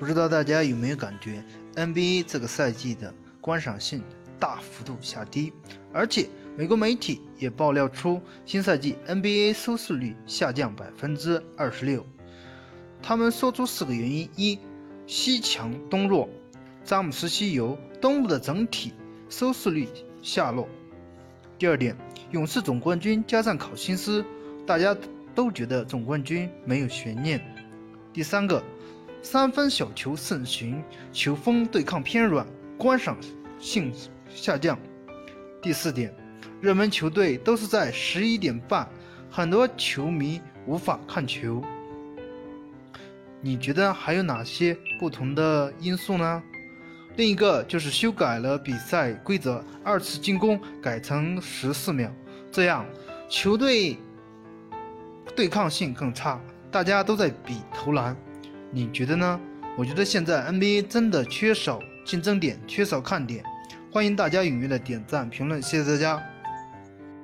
不知道大家有没有感觉，NBA 这个赛季的观赏性大幅度下低，而且美国媒体也爆料出新赛季 NBA 收视率下降百分之二十六。他们说出四个原因：一、西强东弱，詹姆斯西游，东部的整体收视率下落；第二点，勇士总冠军加上考辛斯，大家都觉得总冠军没有悬念；第三个。三分小球盛行，球风对抗偏软，观赏性下降。第四点，热门球队都是在十一点半，很多球迷无法看球。你觉得还有哪些不同的因素呢？另一个就是修改了比赛规则，二次进攻改成十四秒，这样球队对抗性更差，大家都在比投篮。你觉得呢？我觉得现在 NBA 真的缺少竞争点，缺少看点。欢迎大家踊跃的点赞评论，谢谢大家。